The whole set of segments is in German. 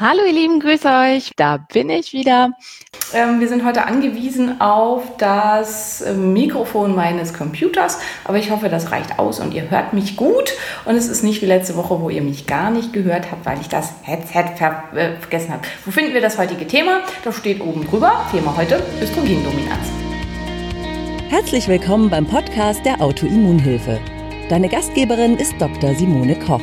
Hallo ihr Lieben, grüße euch. Da bin ich wieder. Ähm, wir sind heute angewiesen auf das Mikrofon meines Computers, aber ich hoffe, das reicht aus und ihr hört mich gut. Und es ist nicht wie letzte Woche, wo ihr mich gar nicht gehört habt, weil ich das Headset ver äh, vergessen habe. Wo finden wir das heutige Thema? Das steht oben drüber. Thema heute Östrogendominanz. Herzlich willkommen beim Podcast der Autoimmunhilfe. Deine Gastgeberin ist Dr. Simone Koch.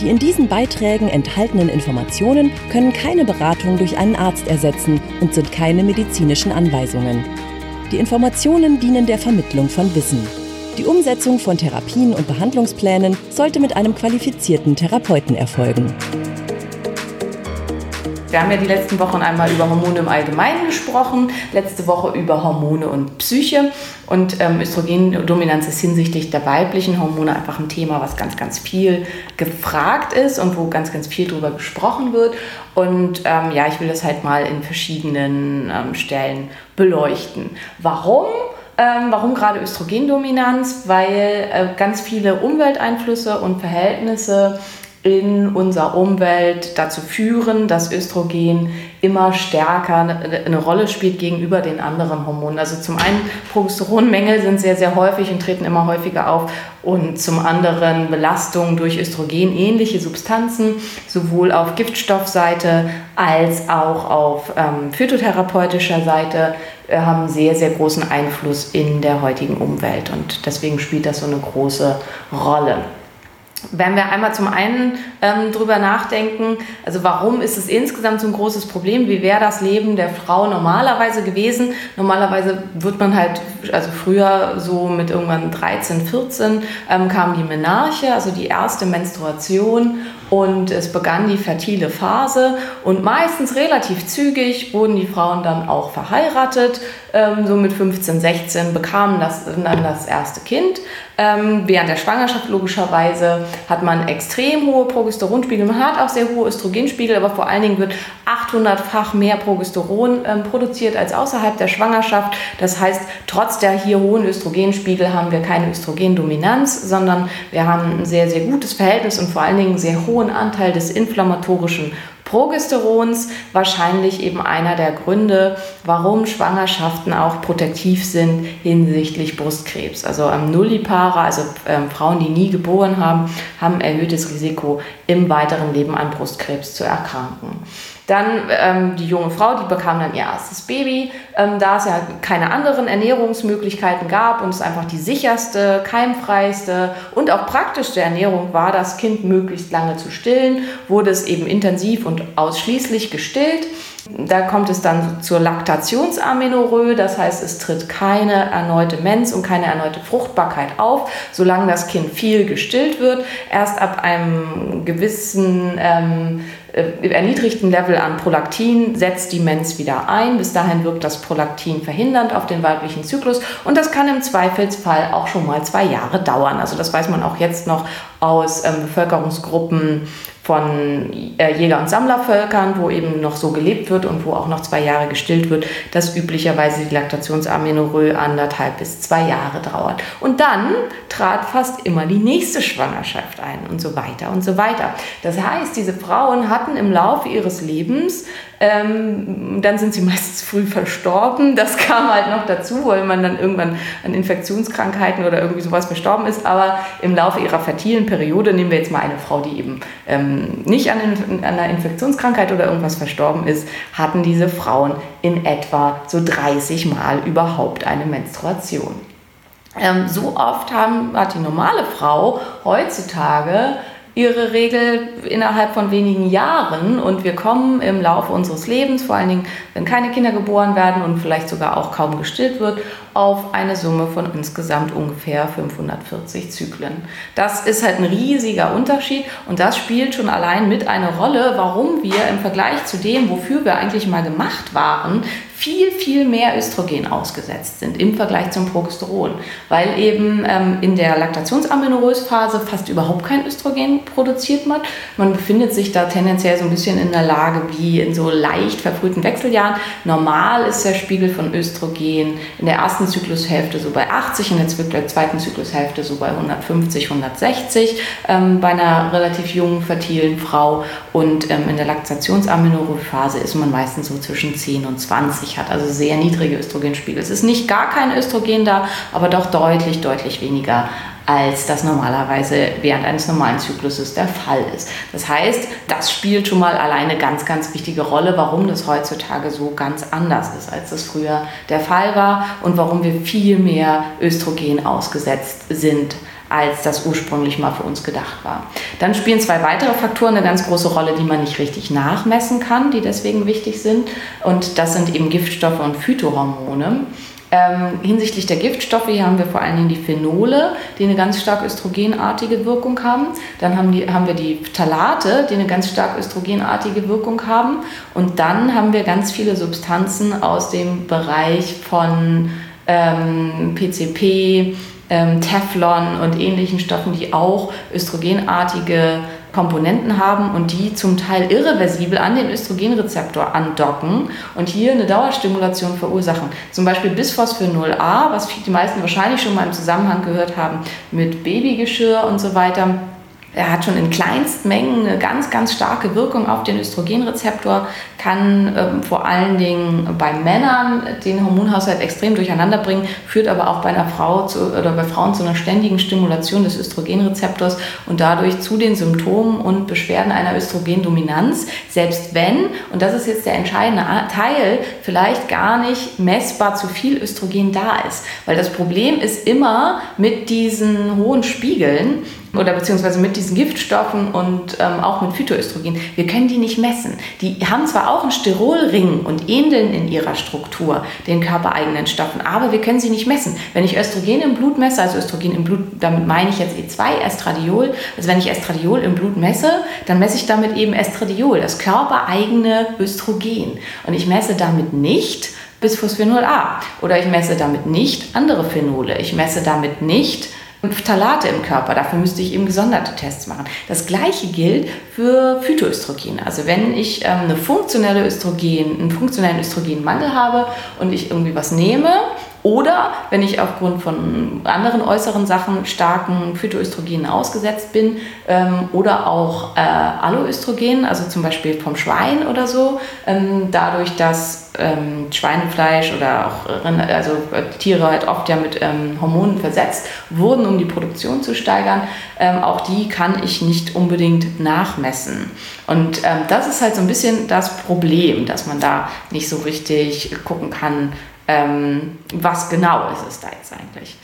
Die in diesen Beiträgen enthaltenen Informationen können keine Beratung durch einen Arzt ersetzen und sind keine medizinischen Anweisungen. Die Informationen dienen der Vermittlung von Wissen. Die Umsetzung von Therapien und Behandlungsplänen sollte mit einem qualifizierten Therapeuten erfolgen. Wir haben ja die letzten Wochen einmal über Hormone im Allgemeinen gesprochen, letzte Woche über Hormone und Psyche. Und ähm, Östrogendominanz ist hinsichtlich der weiblichen Hormone einfach ein Thema, was ganz, ganz viel gefragt ist und wo ganz, ganz viel drüber gesprochen wird. Und ähm, ja, ich will das halt mal in verschiedenen ähm, Stellen beleuchten. Warum? Ähm, warum gerade Östrogendominanz? Weil äh, ganz viele Umwelteinflüsse und Verhältnisse in unserer Umwelt dazu führen, dass Östrogen immer stärker eine Rolle spielt gegenüber den anderen Hormonen. Also zum einen Progesteronmängel sind sehr, sehr häufig und treten immer häufiger auf und zum anderen Belastung durch Östrogen ähnliche Substanzen, sowohl auf Giftstoffseite als auch auf ähm, phytotherapeutischer Seite äh, haben sehr, sehr großen Einfluss in der heutigen Umwelt und deswegen spielt das so eine große Rolle. Wenn wir einmal zum einen ähm, drüber nachdenken, also warum ist es insgesamt so ein großes Problem? Wie wäre das Leben der Frau normalerweise gewesen? Normalerweise wird man halt, also früher so mit irgendwann 13, 14 ähm, kam die Menarche, also die erste Menstruation und es begann die fertile Phase und meistens relativ zügig wurden die Frauen dann auch verheiratet. Ähm, so mit 15, 16 bekamen das, dann das erste Kind. Ähm, während der Schwangerschaft logischerweise hat man extrem hohe Progesteronspiegel. Man hat auch sehr hohe Östrogenspiegel, aber vor allen Dingen wird 800-fach mehr Progesteron ähm, produziert als außerhalb der Schwangerschaft. Das heißt, trotz der hier hohen Östrogenspiegel haben wir keine Östrogendominanz, sondern wir haben ein sehr, sehr gutes Verhältnis und vor allen Dingen sehr hohen Anteil des inflammatorischen Progesterons wahrscheinlich eben einer der Gründe, warum Schwangerschaften auch protektiv sind hinsichtlich Brustkrebs. Also ähm, Nullipare, also ähm, Frauen, die nie geboren haben, haben erhöhtes Risiko im weiteren Leben an Brustkrebs zu erkranken. Dann ähm, die junge Frau, die bekam dann ihr erstes Baby, ähm, da es ja keine anderen Ernährungsmöglichkeiten gab und es einfach die sicherste, keimfreiste und auch praktischste Ernährung war, das Kind möglichst lange zu stillen, wurde es eben intensiv und ausschließlich gestillt. Da kommt es dann zur Laktationsamenorrhoe, das heißt, es tritt keine erneute Mens und keine erneute Fruchtbarkeit auf, solange das Kind viel gestillt wird. Erst ab einem gewissen ähm, äh, erniedrigten Level an Prolaktin setzt die Mens wieder ein. Bis dahin wirkt das Prolaktin verhindernd auf den weiblichen Zyklus und das kann im Zweifelsfall auch schon mal zwei Jahre dauern. Also das weiß man auch jetzt noch aus ähm, Bevölkerungsgruppen von äh, Jäger- und Sammlervölkern, wo eben noch so gelebt wird und wo auch noch zwei Jahre gestillt wird, dass üblicherweise die Laktationsamenorrhoe anderthalb bis zwei Jahre dauert. Und dann trat fast immer die nächste Schwangerschaft ein und so weiter und so weiter. Das heißt, diese Frauen hatten im Laufe ihres Lebens ähm, dann sind sie meistens früh verstorben. Das kam halt noch dazu, weil man dann irgendwann an Infektionskrankheiten oder irgendwie sowas verstorben ist. Aber im Laufe ihrer fertilen Periode, nehmen wir jetzt mal eine Frau, die eben ähm, nicht an, an einer Infektionskrankheit oder irgendwas verstorben ist, hatten diese Frauen in etwa so 30 Mal überhaupt eine Menstruation. Ähm, so oft haben, hat die normale Frau heutzutage ihre Regel innerhalb von wenigen Jahren und wir kommen im Laufe unseres Lebens, vor allen Dingen, wenn keine Kinder geboren werden und vielleicht sogar auch kaum gestillt wird, auf eine Summe von insgesamt ungefähr 540 Zyklen. Das ist halt ein riesiger Unterschied und das spielt schon allein mit eine Rolle, warum wir im Vergleich zu dem, wofür wir eigentlich mal gemacht waren, viel, viel mehr Östrogen ausgesetzt sind im Vergleich zum Progesteron, weil eben ähm, in der Laktationsamenorrhoe-Phase fast überhaupt kein Östrogen produziert wird. Man befindet sich da tendenziell so ein bisschen in der Lage wie in so leicht verfrühten Wechseljahren. Normal ist der Spiegel von Östrogen in der ersten Zyklushälfte so bei 80, in der zweiten Zyklushälfte so bei 150, 160 ähm, bei einer relativ jungen, fertilen Frau und ähm, in der Laktationsamenorrhoe-Phase ist man meistens so zwischen 10 und 20, hat also sehr niedrige Östrogenspiegel. Es ist nicht gar kein Östrogen da, aber doch deutlich, deutlich weniger als das normalerweise während eines normalen Zykluses der Fall ist. Das heißt, das spielt schon mal alleine ganz, ganz wichtige Rolle, warum das heutzutage so ganz anders ist, als das früher der Fall war und warum wir viel mehr Östrogen ausgesetzt sind als das ursprünglich mal für uns gedacht war. Dann spielen zwei weitere Faktoren eine ganz große Rolle, die man nicht richtig nachmessen kann, die deswegen wichtig sind. Und das sind eben Giftstoffe und Phytohormone. Ähm, hinsichtlich der Giftstoffe hier haben wir vor allen Dingen die Phenole, die eine ganz stark östrogenartige Wirkung haben. Dann haben, die, haben wir die Phthalate, die eine ganz stark östrogenartige Wirkung haben. Und dann haben wir ganz viele Substanzen aus dem Bereich von ähm, PCP, ähm, Teflon und ähnlichen Stoffen, die auch östrogenartige Komponenten haben und die zum Teil irreversibel an den Östrogenrezeptor andocken und hier eine Dauerstimulation verursachen. Zum Beispiel Bisphosphenol A, was die meisten wahrscheinlich schon mal im Zusammenhang gehört haben mit Babygeschirr und so weiter er hat schon in Kleinstmengen eine ganz, ganz starke Wirkung auf den Östrogenrezeptor, kann ähm, vor allen Dingen bei Männern den Hormonhaushalt extrem durcheinander bringen, führt aber auch bei einer Frau zu, oder bei Frauen zu einer ständigen Stimulation des Östrogenrezeptors und dadurch zu den Symptomen und Beschwerden einer Östrogendominanz, selbst wenn, und das ist jetzt der entscheidende Teil, vielleicht gar nicht messbar zu viel Östrogen da ist. Weil das Problem ist immer mit diesen hohen Spiegeln, oder beziehungsweise mit diesen Giftstoffen und ähm, auch mit Phytoöstrogen. Wir können die nicht messen. Die haben zwar auch einen Sterolring und ähneln in ihrer Struktur den körpereigenen Stoffen, aber wir können sie nicht messen. Wenn ich Östrogen im Blut messe, also Östrogen im Blut, damit meine ich jetzt E2, Estradiol, also wenn ich Estradiol im Blut messe, dann messe ich damit eben Estradiol, das körpereigene Östrogen. Und ich messe damit nicht Bisphosphenol A oder ich messe damit nicht andere Phenole. Ich messe damit nicht Phthalate im Körper. Dafür müsste ich eben gesonderte Tests machen. Das gleiche gilt für Phytoöstrogene. Also wenn ich ähm, eine funktionelle Östrogen, einen funktionellen Östrogenmangel habe und ich irgendwie was nehme oder wenn ich aufgrund von anderen äußeren Sachen starken Phytoöstrogenen ausgesetzt bin ähm, oder auch äh, Alloöstrogen, also zum Beispiel vom Schwein oder so, ähm, dadurch, dass ähm, Schweinefleisch oder auch also Tiere halt oft ja mit ähm, Hormonen versetzt wurden, um die Produktion zu steigern, ähm, auch die kann ich nicht unbedingt nachmessen. Und ähm, das ist halt so ein bisschen das Problem, dass man da nicht so richtig gucken kann, ähm, was genau ist es da jetzt eigentlich.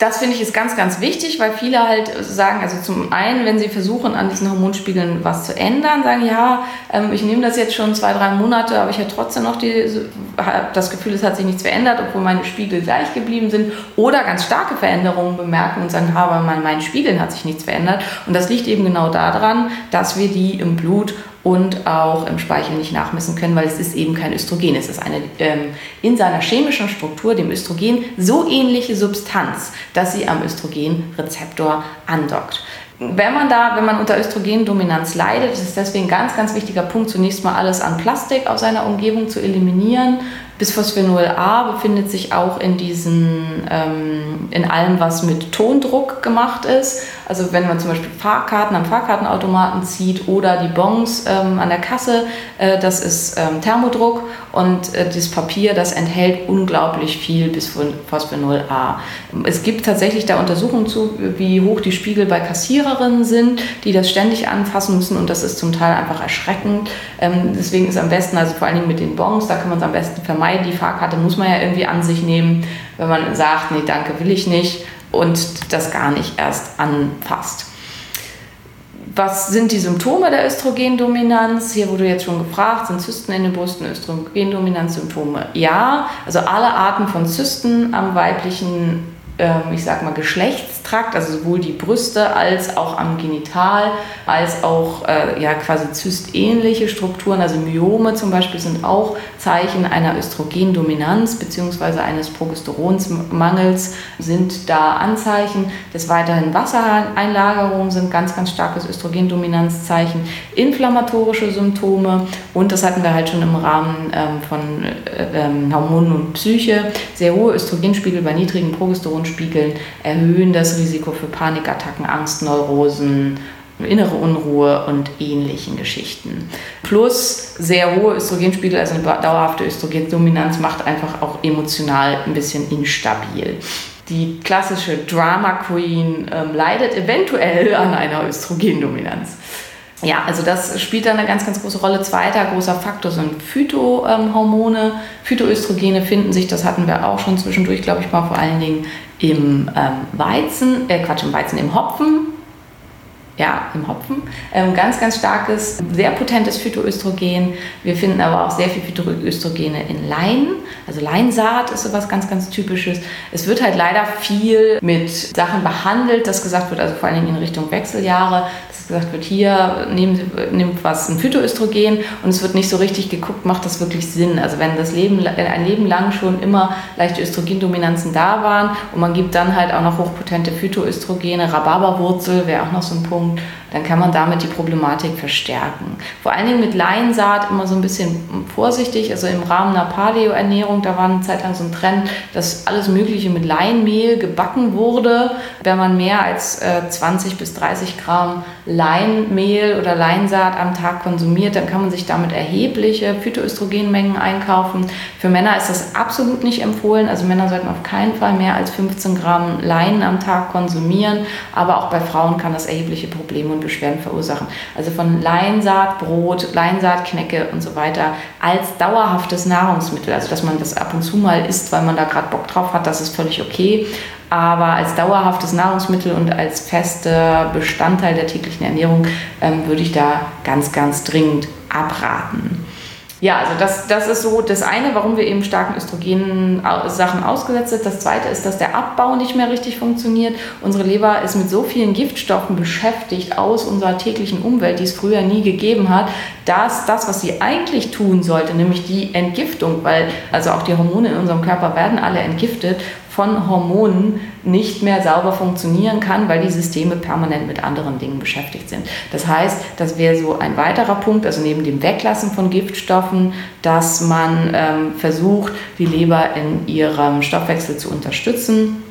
Das finde ich ist ganz, ganz wichtig, weil viele halt sagen, also zum einen, wenn sie versuchen, an diesen Hormonspiegeln was zu ändern, sagen, ja, ähm, ich nehme das jetzt schon zwei, drei Monate, aber ich habe trotzdem noch die, das Gefühl, es hat sich nichts verändert, obwohl meine Spiegel gleich geblieben sind. Oder ganz starke Veränderungen bemerken und sagen, aber mein, mein Spiegeln hat sich nichts verändert. Und das liegt eben genau daran, dass wir die im Blut und auch im Speichel nicht nachmessen können, weil es ist eben kein Östrogen. Es ist eine ähm, in seiner chemischen Struktur dem Östrogen so ähnliche Substanz, dass sie am Östrogenrezeptor andockt. Wenn man da, wenn man unter Östrogendominanz leidet, ist es deswegen ein ganz, ganz wichtiger Punkt, zunächst mal alles an Plastik aus seiner Umgebung zu eliminieren, Bisphosphenol A befindet sich auch in diesen, ähm, in allem, was mit Tondruck gemacht ist. Also wenn man zum Beispiel Fahrkarten am Fahrkartenautomaten zieht oder die Bons ähm, an der Kasse, äh, das ist ähm, Thermodruck und äh, das Papier, das enthält unglaublich viel Bisphosphenol A. Es gibt tatsächlich da Untersuchungen zu, wie hoch die Spiegel bei Kassiererinnen sind, die das ständig anfassen müssen und das ist zum Teil einfach erschreckend. Ähm, deswegen ist am besten, also vor allen Dingen mit den Bons, da kann man es am besten vermeiden Mai, die Fahrkarte muss man ja irgendwie an sich nehmen, wenn man sagt, nee, danke, will ich nicht und das gar nicht erst anfasst. Was sind die Symptome der Östrogendominanz? Hier wurde jetzt schon gefragt, sind Zysten in den Brüsten Östrogendominanzsymptome? Ja, also alle Arten von Zysten am weiblichen ich sag mal, Geschlechtstrakt, also sowohl die Brüste als auch am Genital, als auch äh, ja, quasi zystähnliche Strukturen, also Myome zum Beispiel sind auch Zeichen einer Östrogendominanz bzw. eines Progesteronsmangels sind da Anzeichen. Des Weiteren Wassereinlagerungen sind ganz, ganz starkes Östrogendominanzzeichen, inflammatorische Symptome und das hatten wir halt schon im Rahmen ähm, von äh, ähm, Hormonen und Psyche, sehr hohe Östrogenspiegel bei niedrigen Progesteron spiegeln, erhöhen das Risiko für Panikattacken, Angstneurosen, innere Unruhe und ähnlichen Geschichten. Plus sehr hohe Östrogenspiegel, also eine dauerhafte Östrogendominanz macht einfach auch emotional ein bisschen instabil. Die klassische Drama Queen ähm, leidet eventuell an einer Östrogendominanz. Ja, also das spielt dann eine ganz, ganz große Rolle. Zweiter großer Faktor sind Phytohormone. Phytoöstrogene finden sich, das hatten wir auch schon zwischendurch, glaube ich mal, vor allen Dingen im ähm, Weizen, äh Quatsch, im Weizen, im Hopfen, ja, im Hopfen. Ähm, ganz, ganz starkes, sehr potentes Phytoöstrogen. Wir finden aber auch sehr viel Phytoöstrogene in Leinen. Also Leinsaat ist sowas ganz, ganz typisches. Es wird halt leider viel mit Sachen behandelt, dass gesagt wird, also vor allen Dingen in Richtung Wechseljahre, gesagt wird, hier nimmt, nimmt was ein Phytoöstrogen und es wird nicht so richtig geguckt, macht das wirklich Sinn. Also wenn das Leben, ein Leben lang schon immer leichte Östrogendominanzen da waren und man gibt dann halt auch noch hochpotente Phytoöstrogene, Rhabarberwurzel wäre auch noch so ein Punkt, dann kann man damit die Problematik verstärken. Vor allen Dingen mit Leinsaat immer so ein bisschen vorsichtig. Also im Rahmen einer Paleo-Ernährung, da war eine Zeit lang so ein Trend, dass alles Mögliche mit Leinmehl gebacken wurde. Wenn man mehr als äh, 20 bis 30 Gramm Leinmehl oder Leinsaat am Tag konsumiert, dann kann man sich damit erhebliche Phytoöstrogenmengen einkaufen. Für Männer ist das absolut nicht empfohlen. Also Männer sollten auf keinen Fall mehr als 15 Gramm Leinen am Tag konsumieren. Aber auch bei Frauen kann das erhebliche Probleme Beschwerden verursachen. Also von Leinsaatbrot, Leinsaatknecke und so weiter als dauerhaftes Nahrungsmittel, also dass man das ab und zu mal isst, weil man da gerade Bock drauf hat, das ist völlig okay. Aber als dauerhaftes Nahrungsmittel und als fester Bestandteil der täglichen Ernährung ähm, würde ich da ganz, ganz dringend abraten. Ja, also das, das ist so das eine, warum wir eben starken Östrogen-Sachen ausgesetzt sind. Das zweite ist, dass der Abbau nicht mehr richtig funktioniert. Unsere Leber ist mit so vielen Giftstoffen beschäftigt aus unserer täglichen Umwelt, die es früher nie gegeben hat, dass das, was sie eigentlich tun sollte, nämlich die Entgiftung, weil also auch die Hormone in unserem Körper werden alle entgiftet von Hormonen nicht mehr sauber funktionieren kann, weil die Systeme permanent mit anderen Dingen beschäftigt sind. Das heißt, das wäre so ein weiterer Punkt, also neben dem Weglassen von Giftstoffen, dass man ähm, versucht, die Leber in ihrem Stoffwechsel zu unterstützen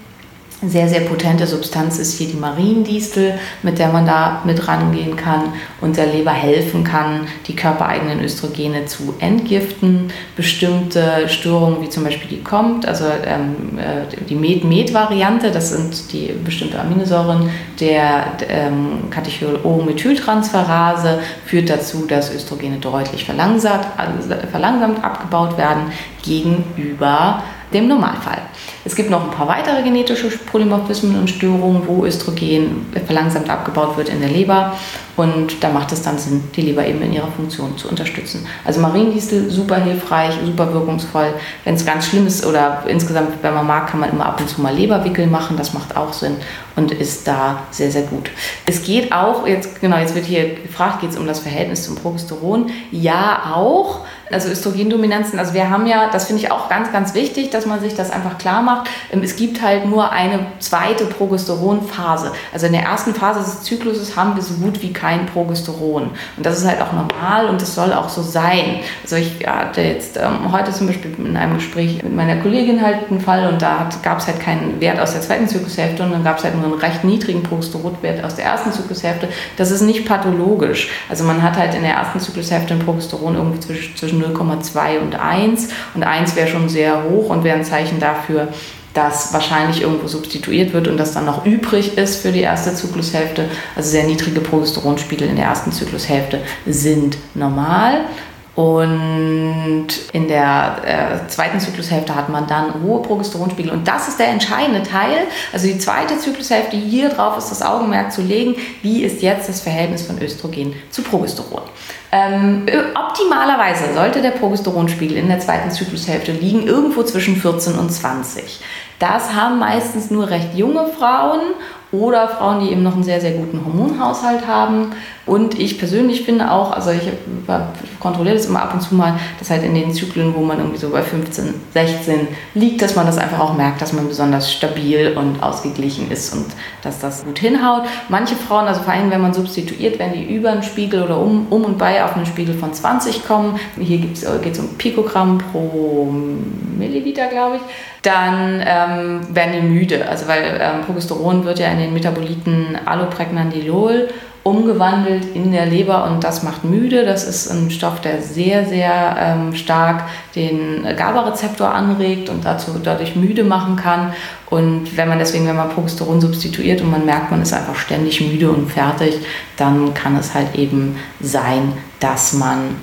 sehr, sehr potente Substanz ist hier die Mariendistel, mit der man da mit rangehen kann und der Leber helfen kann, die körpereigenen Östrogene zu entgiften. Bestimmte Störungen, wie zum Beispiel die kommt, also ähm, äh, die Med-Med-Variante, das sind die bestimmte Aminosäuren der ähm, Katechol-O-Methyltransferase, führt dazu, dass Östrogene deutlich verlangsamt, also verlangsamt abgebaut werden gegenüber dem Normalfall. Es gibt noch ein paar weitere genetische Polymorphismen und Störungen, wo Östrogen verlangsamt abgebaut wird in der Leber und da macht es dann Sinn, die Leber eben in ihrer Funktion zu unterstützen. Also Mariendistel super hilfreich, super wirkungsvoll. Wenn es ganz schlimm ist oder insgesamt, wenn man mag, kann man immer ab und zu mal Leberwickel machen, das macht auch Sinn und ist da sehr, sehr gut. Es geht auch, jetzt genau, jetzt wird hier gefragt, geht es um das Verhältnis zum Progesteron? Ja, auch also Östrogendominanzen, also wir haben ja, das finde ich auch ganz, ganz wichtig, dass man sich das einfach klar macht. Ähm, es gibt halt nur eine zweite Progesteronphase. Also in der ersten Phase des Zykluses haben wir so gut wie kein Progesteron. Und das ist halt auch normal und das soll auch so sein. Also ich hatte jetzt ähm, heute zum Beispiel in einem Gespräch mit meiner Kollegin halt einen Fall und da gab es halt keinen Wert aus der zweiten Zyklushälfte und dann gab es halt nur einen recht niedrigen Progesteronwert aus der ersten Zyklushälfte. Das ist nicht pathologisch. Also man hat halt in der ersten Zyklushälfte ein Progesteron irgendwie zwischen, zwischen 0,2 und 1 und 1 wäre schon sehr hoch und wäre ein Zeichen dafür, dass wahrscheinlich irgendwo substituiert wird und das dann noch übrig ist für die erste Zyklushälfte. Also sehr niedrige Progesteronspiegel in der ersten Zyklushälfte sind normal. Und in der äh, zweiten Zyklushälfte hat man dann hohe Progesteronspiegel. Und das ist der entscheidende Teil. Also die zweite Zyklushälfte, hier drauf ist das Augenmerk zu legen, wie ist jetzt das Verhältnis von Östrogen zu Progesteron. Ähm, optimalerweise sollte der Progesteronspiegel in der zweiten Zyklushälfte liegen irgendwo zwischen 14 und 20. Das haben meistens nur recht junge Frauen oder Frauen, die eben noch einen sehr, sehr guten Hormonhaushalt haben. Und ich persönlich finde auch, also ich kontrolliere das immer ab und zu mal, dass halt in den Zyklen, wo man irgendwie so bei 15, 16 liegt, dass man das einfach auch merkt, dass man besonders stabil und ausgeglichen ist und dass das gut hinhaut. Manche Frauen, also vor allem wenn man substituiert, wenn die über einen Spiegel oder um, um und bei auf einen Spiegel von 20 kommen, hier geht es um Pikogramm pro Milliliter, glaube ich, dann ähm, werden die müde. Also weil ähm, Progesteron wird ja in den Metaboliten Allopregnandilol umgewandelt in der Leber und das macht müde. Das ist ein Stoff, der sehr, sehr ähm, stark den GABA-Rezeptor anregt und dazu, dadurch müde machen kann. Und wenn man deswegen, wenn man Progesteron substituiert und man merkt, man ist einfach ständig müde und fertig, dann kann es halt eben sein, dass man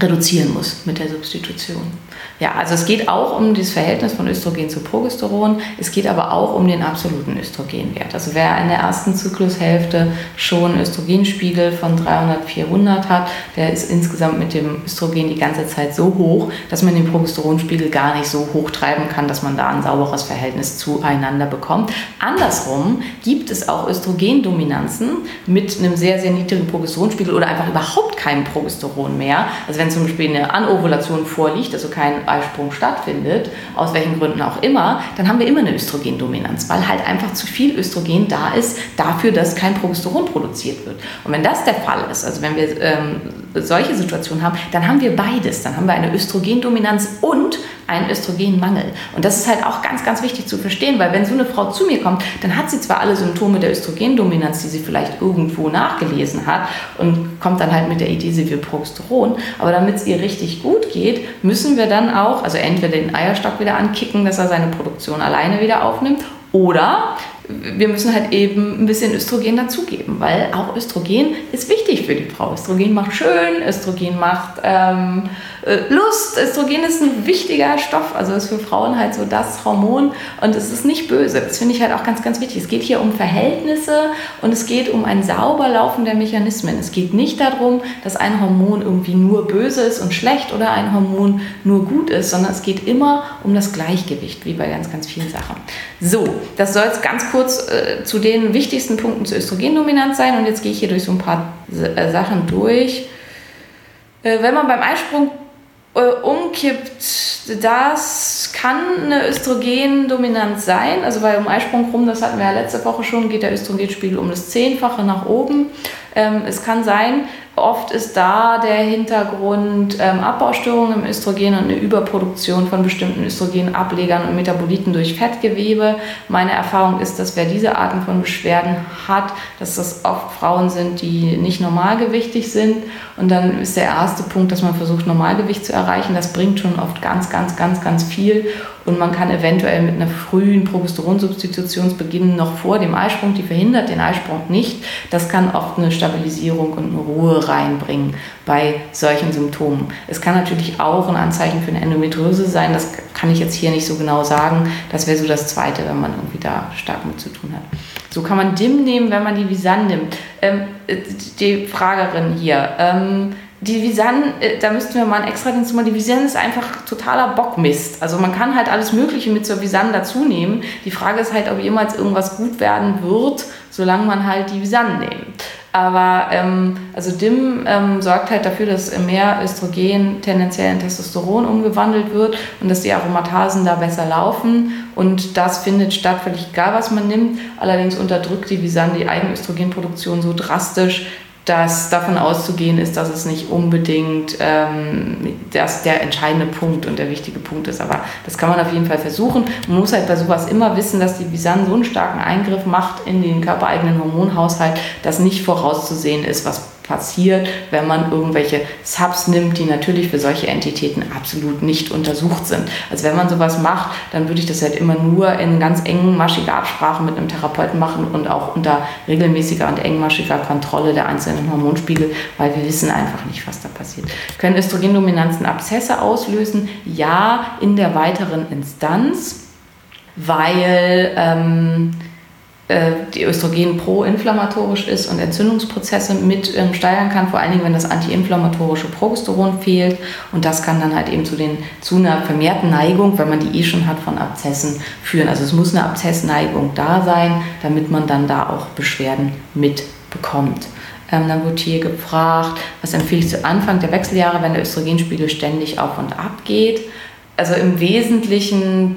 reduzieren muss mit der Substitution. Ja, also es geht auch um das Verhältnis von Östrogen zu Progesteron. Es geht aber auch um den absoluten Östrogenwert. Also wer in der ersten Zyklushälfte schon Östrogenspiegel von 300, 400 hat, der ist insgesamt mit dem Östrogen die ganze Zeit so hoch, dass man den Progesteronspiegel gar nicht so hoch treiben kann, dass man da ein sauberes Verhältnis zueinander bekommt. Andersrum gibt es auch Östrogendominanzen mit einem sehr, sehr niedrigen Progesteronspiegel oder einfach überhaupt keinem Progesteron mehr. Also wenn zum Beispiel eine Anovulation vorliegt, also kein Eisprung stattfindet, aus welchen Gründen auch immer, dann haben wir immer eine Östrogendominanz, weil halt einfach zu viel Östrogen da ist dafür, dass kein Progesteron produziert wird. Und wenn das der Fall ist, also wenn wir ähm, solche Situationen haben, dann haben wir beides. Dann haben wir eine Östrogendominanz und einen Östrogenmangel. Und das ist halt auch ganz, ganz wichtig zu verstehen, weil wenn so eine Frau zu mir kommt, dann hat sie zwar alle Symptome der Östrogendominanz, die sie vielleicht irgendwo nachgelesen hat und kommt dann halt mit der Idee, sie will Progesteron, aber damit es ihr richtig gut geht, müssen wir dann auch, also entweder den Eierstock wieder ankicken, dass er seine Produktion alleine wieder aufnimmt, oder wir müssen halt eben ein bisschen Östrogen dazugeben, weil auch Östrogen ist wichtig für die Frau. Östrogen macht schön, Östrogen macht ähm, äh, Lust. Östrogen ist ein wichtiger Stoff, also ist für Frauen halt so das Hormon und es ist nicht böse. Das finde ich halt auch ganz, ganz wichtig. Es geht hier um Verhältnisse und es geht um ein sauber Laufen der Mechanismen. Es geht nicht darum, dass ein Hormon irgendwie nur böse ist und schlecht oder ein Hormon nur gut ist, sondern es geht immer um das Gleichgewicht, wie bei ganz, ganz vielen Sachen. So, das soll es ganz kurz äh, zu den wichtigsten Punkten zur Östrogendominanz sein und jetzt gehe ich hier durch so ein paar Sachen durch. Äh, wenn man beim Eisprung äh, umkippt, das kann eine Östrogendominanz sein. Also bei um Eisprung rum, das hatten wir ja letzte Woche schon, geht der Östrogenspiegel um das Zehnfache nach oben. Ähm, es kann sein, Oft ist da der Hintergrund ähm, Abbaustörungen im Östrogen und eine Überproduktion von bestimmten Östrogenablegern und Metaboliten durch Fettgewebe. Meine Erfahrung ist, dass wer diese Arten von Beschwerden hat, dass das oft Frauen sind, die nicht normalgewichtig sind. Und dann ist der erste Punkt, dass man versucht, Normalgewicht zu erreichen. Das bringt schon oft ganz, ganz, ganz, ganz viel. Und man kann eventuell mit einer frühen Progesteronsubstitutionsbeginn noch vor dem Eisprung, die verhindert den Eisprung nicht, das kann oft eine Stabilisierung und eine Ruhe reinbringen bei solchen Symptomen. Es kann natürlich auch ein Anzeichen für eine Endometriose sein, das kann ich jetzt hier nicht so genau sagen. Das wäre so das Zweite, wenn man irgendwie da stark mit zu tun hat. So kann man DIM nehmen, wenn man die Visan nimmt. Ähm, die Fragerin hier. Ähm, die Visan, äh, da müssten wir mal ein extra Dienst machen. Die Visan ist einfach totaler Bockmist. Also man kann halt alles Mögliche mit zur Visan dazu nehmen. Die Frage ist halt, ob jemals irgendwas gut werden wird, solange man halt die Visan nimmt. Aber ähm, also DIM ähm, sorgt halt dafür, dass mehr Östrogen tendenziell in Testosteron umgewandelt wird und dass die Aromatasen da besser laufen. Und das findet statt, völlig egal, was man nimmt. Allerdings unterdrückt die Visan die Eigenöstrogenproduktion so drastisch, dass davon auszugehen ist, dass es nicht unbedingt ähm, das der entscheidende Punkt und der wichtige Punkt ist. Aber das kann man auf jeden Fall versuchen. Man muss halt bei sowas immer wissen, dass die Visan so einen starken Eingriff macht in den körpereigenen Hormonhaushalt, dass nicht vorauszusehen ist, was passiert, wenn man irgendwelche Subs nimmt, die natürlich für solche Entitäten absolut nicht untersucht sind. Also wenn man sowas macht, dann würde ich das halt immer nur in ganz engmaschiger Absprache mit einem Therapeuten machen und auch unter regelmäßiger und engmaschiger Kontrolle der einzelnen Hormonspiegel, weil wir wissen einfach nicht, was da passiert. Können Östrogendominanzen Abszesse auslösen? Ja, in der weiteren Instanz, weil ähm, äh, die Östrogen pro-inflammatorisch ist und Entzündungsprozesse mit ähm, steigern kann, vor allen Dingen, wenn das antiinflammatorische Progesteron fehlt. Und das kann dann halt eben zu, den, zu einer vermehrten Neigung, wenn man die eh schon hat, von Abzessen führen. Also es muss eine Abzessneigung da sein, damit man dann da auch Beschwerden mitbekommt. Ähm, dann wird hier gefragt, was empfehle ich zu Anfang der Wechseljahre, wenn der Östrogenspiegel ständig auf und ab geht. Also im Wesentlichen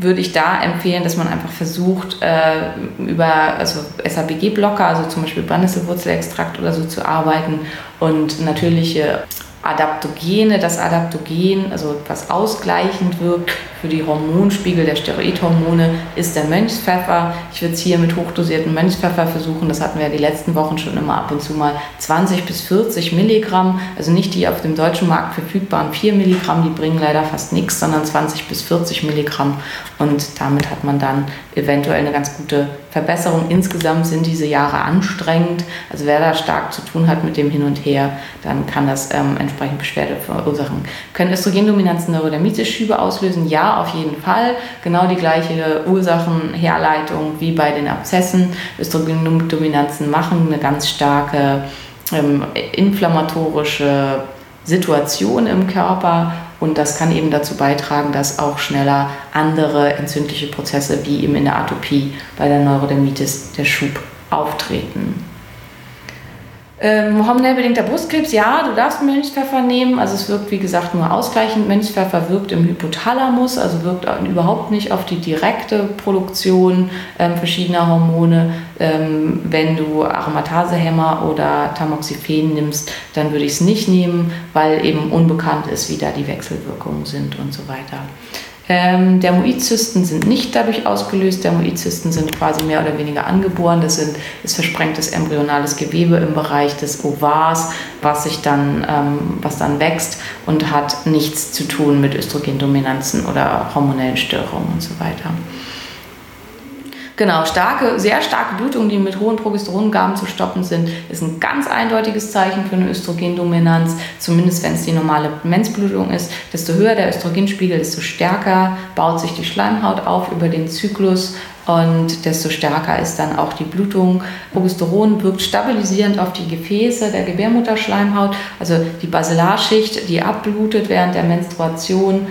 würde ich da empfehlen, dass man einfach versucht, äh, über also SABG-Blocker, also zum Beispiel Brennnesselwurzelextrakt oder so zu arbeiten und natürliche Adaptogene, das Adaptogen, also was ausgleichend wirkt für die Hormonspiegel der Steroidhormone, ist der Mönchspfeffer. Ich würde es hier mit hochdosierten Mönchspfeffer versuchen. Das hatten wir ja die letzten Wochen schon immer ab und zu mal 20 bis 40 Milligramm. Also nicht die auf dem deutschen Markt verfügbaren 4 Milligramm, die bringen leider fast nichts, sondern 20 bis 40 Milligramm. Und damit hat man dann eventuell eine ganz gute Verbesserung. Insgesamt sind diese Jahre anstrengend. Also wer da stark zu tun hat mit dem Hin und Her, dann kann das ähm, entsprechend Beschwerde verursachen. Können Östrogendominanzen Neurodermitis-Schübe auslösen? Ja, auf jeden Fall. Genau die gleiche Ursachenherleitung wie bei den Abzessen. Östrogendominanzen machen eine ganz starke ähm, inflammatorische Situation im Körper und das kann eben dazu beitragen, dass auch schneller andere entzündliche Prozesse wie eben in der Atopie bei der Neurodermitis der Schub auftreten. Ähm, hormonell bedingter Brustkrebs, ja, du darfst Mönchspfeffer nehmen. Also es wirkt, wie gesagt, nur ausgleichend. Mönchspfeffer wirkt im Hypothalamus, also wirkt überhaupt nicht auf die direkte Produktion ähm, verschiedener Hormone. Ähm, wenn du Aromatasehämmer oder Tamoxifen nimmst, dann würde ich es nicht nehmen, weil eben unbekannt ist, wie da die Wechselwirkungen sind und so weiter. Ähm, Dermoidzysten sind nicht dadurch ausgelöst. Dermoidzysten sind quasi mehr oder weniger angeboren. Das sind, ist versprengtes embryonales Gewebe im Bereich des Ovars, was sich dann, ähm, was dann wächst und hat nichts zu tun mit Östrogendominanzen oder hormonellen Störungen und so weiter. Genau, starke, sehr starke Blutungen, die mit hohen Progesterongaben zu stoppen sind, ist ein ganz eindeutiges Zeichen für eine Östrogendominanz, zumindest wenn es die normale Menzblutung ist. Desto höher der Östrogenspiegel, desto stärker baut sich die Schleimhaut auf über den Zyklus und desto stärker ist dann auch die Blutung. Progesteron wirkt stabilisierend auf die Gefäße der Gebärmutterschleimhaut. Also die Basilarschicht, die abblutet während der Menstruation,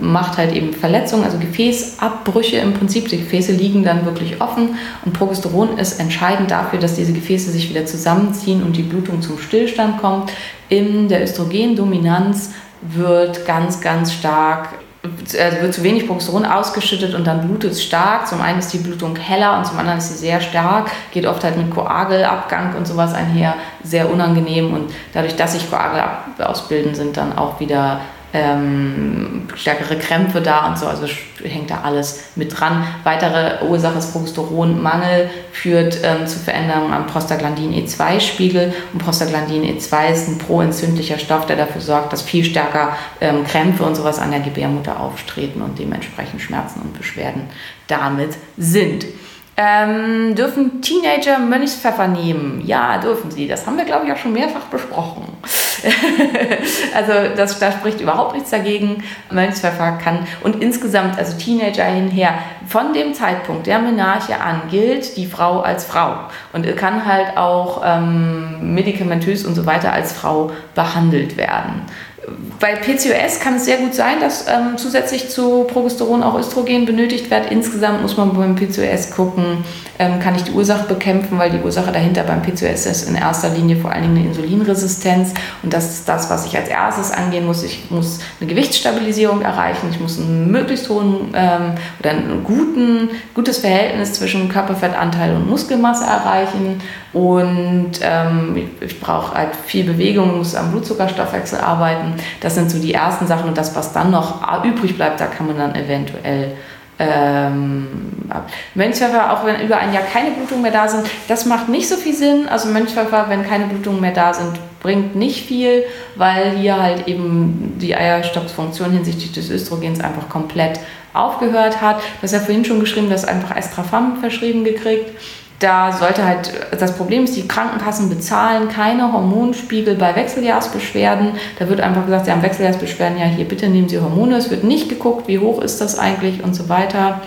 macht halt eben Verletzungen, also Gefäßabbrüche im Prinzip. Die Gefäße liegen dann wirklich offen und Progesteron ist entscheidend dafür, dass diese Gefäße sich wieder zusammenziehen und die Blutung zum Stillstand kommt. In der Östrogendominanz wird ganz, ganz stark also wird zu wenig Progesteron ausgeschüttet und dann blutet es stark. Zum einen ist die Blutung heller und zum anderen ist sie sehr stark, geht oft halt mit Koagelabgang und sowas einher, sehr unangenehm und dadurch, dass sich Koagel ausbilden, sind dann auch wieder ähm, stärkere Krämpfe da und so, also hängt da alles mit dran. Weitere Ursache ist Progesteronmangel, führt ähm, zu Veränderungen am Prostaglandin E2-Spiegel und Prostaglandin E2 ist ein proentzündlicher Stoff, der dafür sorgt, dass viel stärker ähm, Krämpfe und sowas an der Gebärmutter auftreten und dementsprechend Schmerzen und Beschwerden damit sind. Ähm, dürfen Teenager Mönchspfeffer nehmen? Ja, dürfen sie. Das haben wir, glaube ich, auch schon mehrfach besprochen. also das, da spricht überhaupt nichts dagegen. Mönchspfeffer kann und insgesamt, also Teenager hinher, von dem Zeitpunkt der Menarche an gilt die Frau als Frau und kann halt auch ähm, medikamentös und so weiter als Frau behandelt werden bei PCOS kann es sehr gut sein, dass ähm, zusätzlich zu Progesteron auch Östrogen benötigt wird. Insgesamt muss man beim PCOS gucken, ähm, kann ich die Ursache bekämpfen, weil die Ursache dahinter beim PCOS ist in erster Linie vor allen Dingen eine Insulinresistenz. Und das ist das, was ich als erstes angehen muss. Ich muss eine Gewichtsstabilisierung erreichen. Ich muss einen möglichst hohen ähm, oder ein gutes Verhältnis zwischen Körperfettanteil und Muskelmasse erreichen. Und ähm, ich brauche halt viel Bewegung, muss am Blutzuckerstoffwechsel arbeiten. Das sind so die ersten Sachen. Und das, was dann noch übrig bleibt, da kann man dann eventuell ähm, Mönchspfeffer, auch wenn über ein Jahr keine Blutungen mehr da sind, das macht nicht so viel Sinn. Also Mönchspfeffer, wenn keine Blutungen mehr da sind, bringt nicht viel, weil hier halt eben die Eierstockfunktion hinsichtlich des Östrogens einfach komplett aufgehört hat. Du hast ja vorhin schon geschrieben, dass einfach Estrafam verschrieben gekriegt da sollte halt, das Problem ist, die Krankenkassen bezahlen keine Hormonspiegel bei Wechseljahrsbeschwerden. Da wird einfach gesagt, Sie haben Wechseljahrsbeschwerden, ja hier bitte nehmen Sie Hormone. Es wird nicht geguckt, wie hoch ist das eigentlich und so weiter.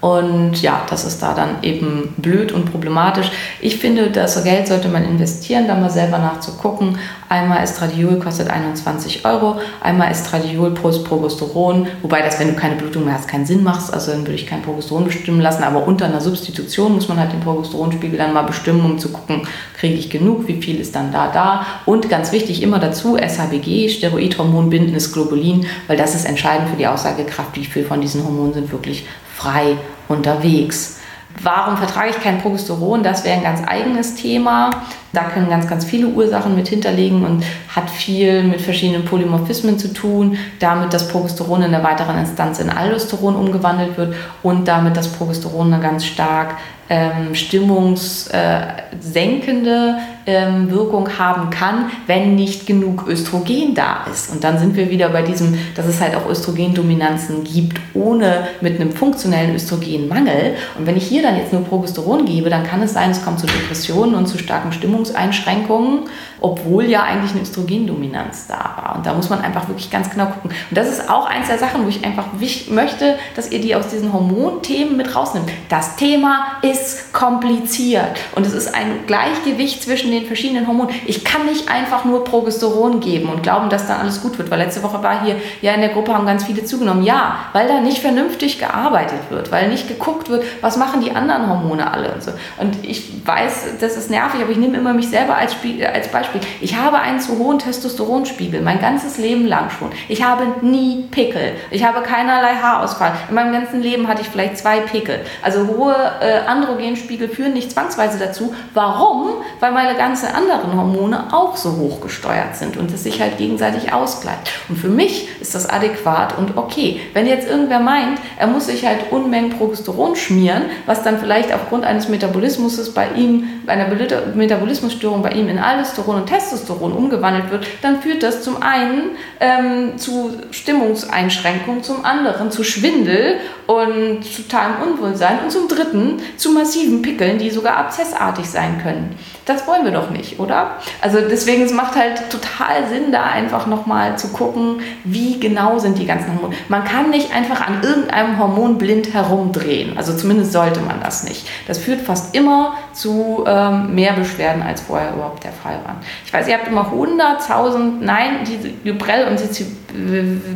Und ja, das ist da dann eben blöd und problematisch. Ich finde, das Geld sollte man investieren, da mal selber nachzugucken. Einmal Estradiol kostet 21 Euro, einmal Estradiol plus Progesteron, wobei das, wenn du keine Blutung mehr hast, keinen Sinn macht. Also dann würde ich kein Progesteron bestimmen lassen, aber unter einer Substitution muss man halt den Progesteronspiegel dann mal bestimmen, um zu gucken, kriege ich genug, wie viel ist dann da da. Und ganz wichtig, immer dazu SHBG, Steroidhormon bindendes Globulin, weil das ist entscheidend für die Aussagekraft, wie viel von diesen Hormonen sind wirklich frei unterwegs. Warum vertrage ich kein Progesteron? Das wäre ein ganz eigenes Thema. Da können ganz, ganz viele Ursachen mit hinterlegen und hat viel mit verschiedenen Polymorphismen zu tun, damit das Progesteron in der weiteren Instanz in Aldosteron umgewandelt wird und damit das Progesteron eine ganz stark ähm, stimmungssenkende ähm, Wirkung haben kann, wenn nicht genug Östrogen da ist. Und dann sind wir wieder bei diesem, dass es halt auch Östrogendominanzen gibt, ohne mit einem funktionellen Östrogenmangel. Und wenn ich hier dann jetzt nur Progesteron gebe, dann kann es sein, es kommt zu Depressionen und zu starken Stimmungseinschränkungen, obwohl ja eigentlich eine Östrogendominanz da war. Und da muss man einfach wirklich ganz genau gucken. Und das ist auch eins der Sachen, wo ich einfach möchte, dass ihr die aus diesen Hormonthemen mit rausnimmt. Das Thema ist ist kompliziert und es ist ein Gleichgewicht zwischen den verschiedenen Hormonen. Ich kann nicht einfach nur Progesteron geben und glauben, dass dann alles gut wird, weil letzte Woche war hier, ja in der Gruppe haben ganz viele zugenommen. Ja, weil da nicht vernünftig gearbeitet wird, weil nicht geguckt wird, was machen die anderen Hormone alle und so. Und ich weiß, das ist nervig, aber ich nehme immer mich selber als, Spiel, als Beispiel. Ich habe einen zu hohen Testosteronspiegel, mein ganzes Leben lang schon. Ich habe nie Pickel. Ich habe keinerlei Haarausfall. In meinem ganzen Leben hatte ich vielleicht zwei Pickel. Also hohe äh, andere Östrogenspiegel führen nicht zwangsweise dazu. Warum? Weil meine ganzen anderen Hormone auch so hoch gesteuert sind und es sich halt gegenseitig ausgleicht. Und für mich ist das adäquat und okay. Wenn jetzt irgendwer meint, er muss sich halt Unmengen Progesteron schmieren, was dann vielleicht aufgrund eines Metabolismus bei ihm, einer Metabolismusstörung bei ihm in Aldosteron und Testosteron umgewandelt wird, dann führt das zum einen ähm, zu Stimmungseinschränkungen, zum anderen zu Schwindel und zu totalem Unwohlsein und zum dritten zu massiven Pickeln, die sogar abszessartig sein können. Das wollen wir doch nicht, oder? Also deswegen, es macht halt total Sinn, da einfach nochmal zu gucken, wie genau sind die ganzen Hormone. Man kann nicht einfach an irgendeinem Hormon blind herumdrehen. Also zumindest sollte man das nicht. Das führt fast immer zu ähm, mehr Beschwerden, als vorher überhaupt der Fall war. Ich weiß, ihr habt immer 100.000, nein, die Gybrell und die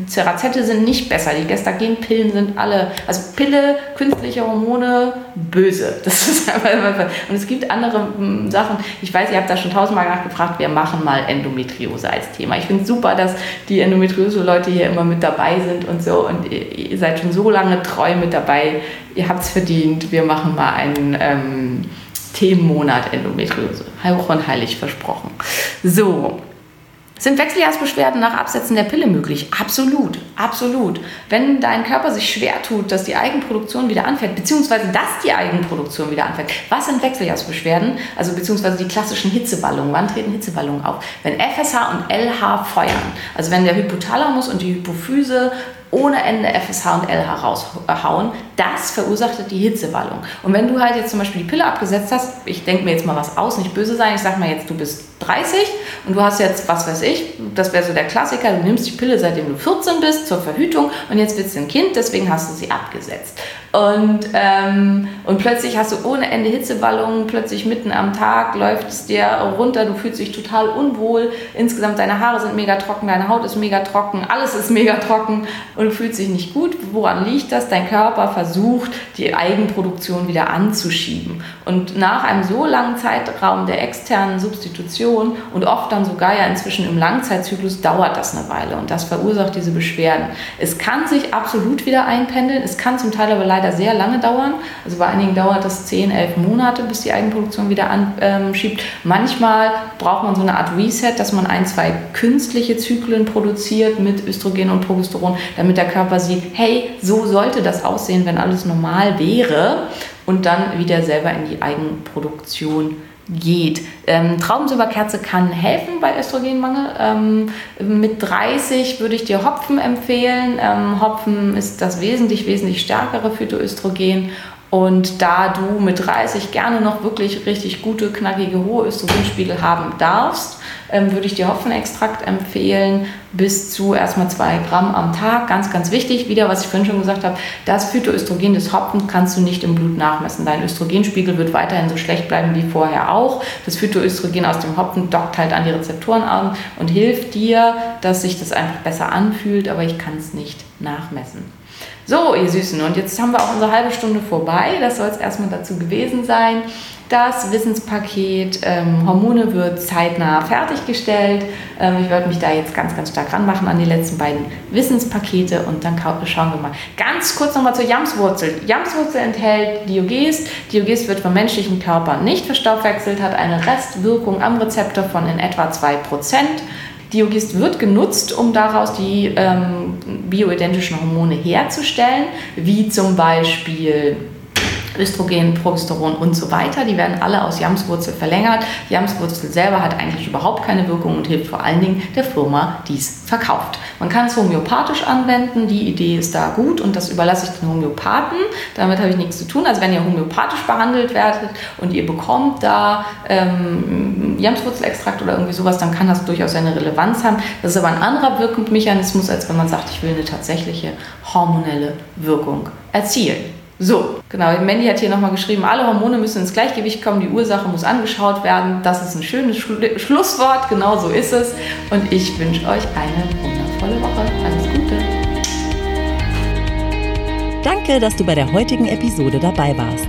Cerazette sind nicht besser. Die Gestagen-Pillen sind alle, also Pille, künstliche Hormone, böse. Das ist und es gibt andere hm, Sachen, ich weiß, ihr habt da schon tausendmal nachgefragt, wir machen mal Endometriose als Thema. Ich finde es super, dass die Endometriose-Leute hier immer mit dabei sind und so. Und ihr seid schon so lange treu mit dabei. Ihr habt es verdient. Wir machen mal einen ähm, Themenmonat Endometriose. Hoch und heilig versprochen. So, sind Wechseljahrsbeschwerden nach Absetzen der Pille möglich? Absolut, absolut. Wenn dein Körper sich schwer tut, dass die Eigenproduktion wieder anfällt, beziehungsweise dass die Eigenproduktion wieder anfällt. Was sind Wechseljahrsbeschwerden? Also beziehungsweise die klassischen Hitzeballungen. Wann treten Hitzeballungen auf? Wenn FSH und LH feuern. Also wenn der Hypothalamus und die Hypophyse ohne Ende FSH und LH raushauen, das verursacht die Hitzewallung. Und wenn du halt jetzt zum Beispiel die Pille abgesetzt hast, ich denke mir jetzt mal was aus, nicht böse sein, ich sag mal jetzt, du bist 30 und du hast jetzt, was weiß ich, das wäre so der Klassiker, du nimmst die Pille seitdem du 14 bist zur Verhütung und jetzt willst du ein Kind, deswegen hast du sie abgesetzt. Und, ähm, und plötzlich hast du ohne Ende Hitzewallungen, plötzlich mitten am Tag läuft es dir runter, du fühlst dich total unwohl, insgesamt deine Haare sind mega trocken, deine Haut ist mega trocken, alles ist mega trocken und du fühlst dich nicht gut. Woran liegt das? Dein Körper versucht, die Eigenproduktion wieder anzuschieben. Und nach einem so langen Zeitraum der externen Substitution und oft dann sogar ja inzwischen im Langzeitzyklus dauert das eine Weile und das verursacht diese Beschwerden. Es kann sich absolut wieder einpendeln, es kann zum Teil aber leider leider sehr lange dauern. Also bei einigen dauert das 10, 11 Monate, bis die Eigenproduktion wieder anschiebt. Ähm, Manchmal braucht man so eine Art Reset, dass man ein, zwei künstliche Zyklen produziert mit Östrogen und Progesteron, damit der Körper sieht, hey, so sollte das aussehen, wenn alles normal wäre und dann wieder selber in die Eigenproduktion geht. Ähm, Traubensilberkerze kann helfen bei Östrogenmangel. Ähm, mit 30 würde ich dir Hopfen empfehlen. Ähm, Hopfen ist das wesentlich, wesentlich stärkere Phytoöstrogen Und da du mit 30 gerne noch wirklich richtig gute, knackige, hohe Östrogenspiegel haben darfst, ähm, würde ich dir Hopfenextrakt empfehlen, bis zu erstmal zwei Gramm am Tag. Ganz, ganz wichtig, wieder was ich vorhin schon gesagt habe, das Phytoöstrogen des Hopfen kannst du nicht im Blut nachmessen. Dein Östrogenspiegel wird weiterhin so schlecht bleiben wie vorher auch. Das Phytoöstrogen aus dem Hopfen dockt halt an die Rezeptoren an und hilft dir, dass sich das einfach besser anfühlt, aber ich kann es nicht nachmessen. So, ihr Süßen, und jetzt haben wir auch unsere halbe Stunde vorbei. Das soll es erstmal dazu gewesen sein. Das Wissenspaket ähm, Hormone wird zeitnah fertiggestellt. Ähm, ich werde mich da jetzt ganz, ganz stark ranmachen an die letzten beiden Wissenspakete und dann schauen wir mal. Ganz kurz nochmal zur Jamswurzel. Jamswurzel enthält Diogest. Diogest wird vom menschlichen Körper nicht verstoffwechselt, hat eine Restwirkung am Rezeptor von in etwa 2%. Diogist wird genutzt, um daraus die ähm, bioidentischen Hormone herzustellen, wie zum Beispiel Östrogen, Progesteron und so weiter. Die werden alle aus Jamswurzel verlängert. Jamswurzel selber hat eigentlich überhaupt keine Wirkung und hilft vor allen Dingen der Firma, die es verkauft. Man kann es homöopathisch anwenden. Die Idee ist da gut und das überlasse ich den Homöopathen. Damit habe ich nichts zu tun. Also wenn ihr homöopathisch behandelt werdet und ihr bekommt da ähm, Jamswurzelextrakt oder irgendwie sowas, dann kann das durchaus eine Relevanz haben. Das ist aber ein anderer Wirkungsmechanismus, als wenn man sagt, ich will eine tatsächliche hormonelle Wirkung erzielen. So, genau. Mandy hat hier nochmal geschrieben, alle Hormone müssen ins Gleichgewicht kommen, die Ursache muss angeschaut werden. Das ist ein schönes Schlu Schlusswort, genau so ist es. Und ich wünsche euch eine wundervolle Woche. Alles Gute. Danke, dass du bei der heutigen Episode dabei warst.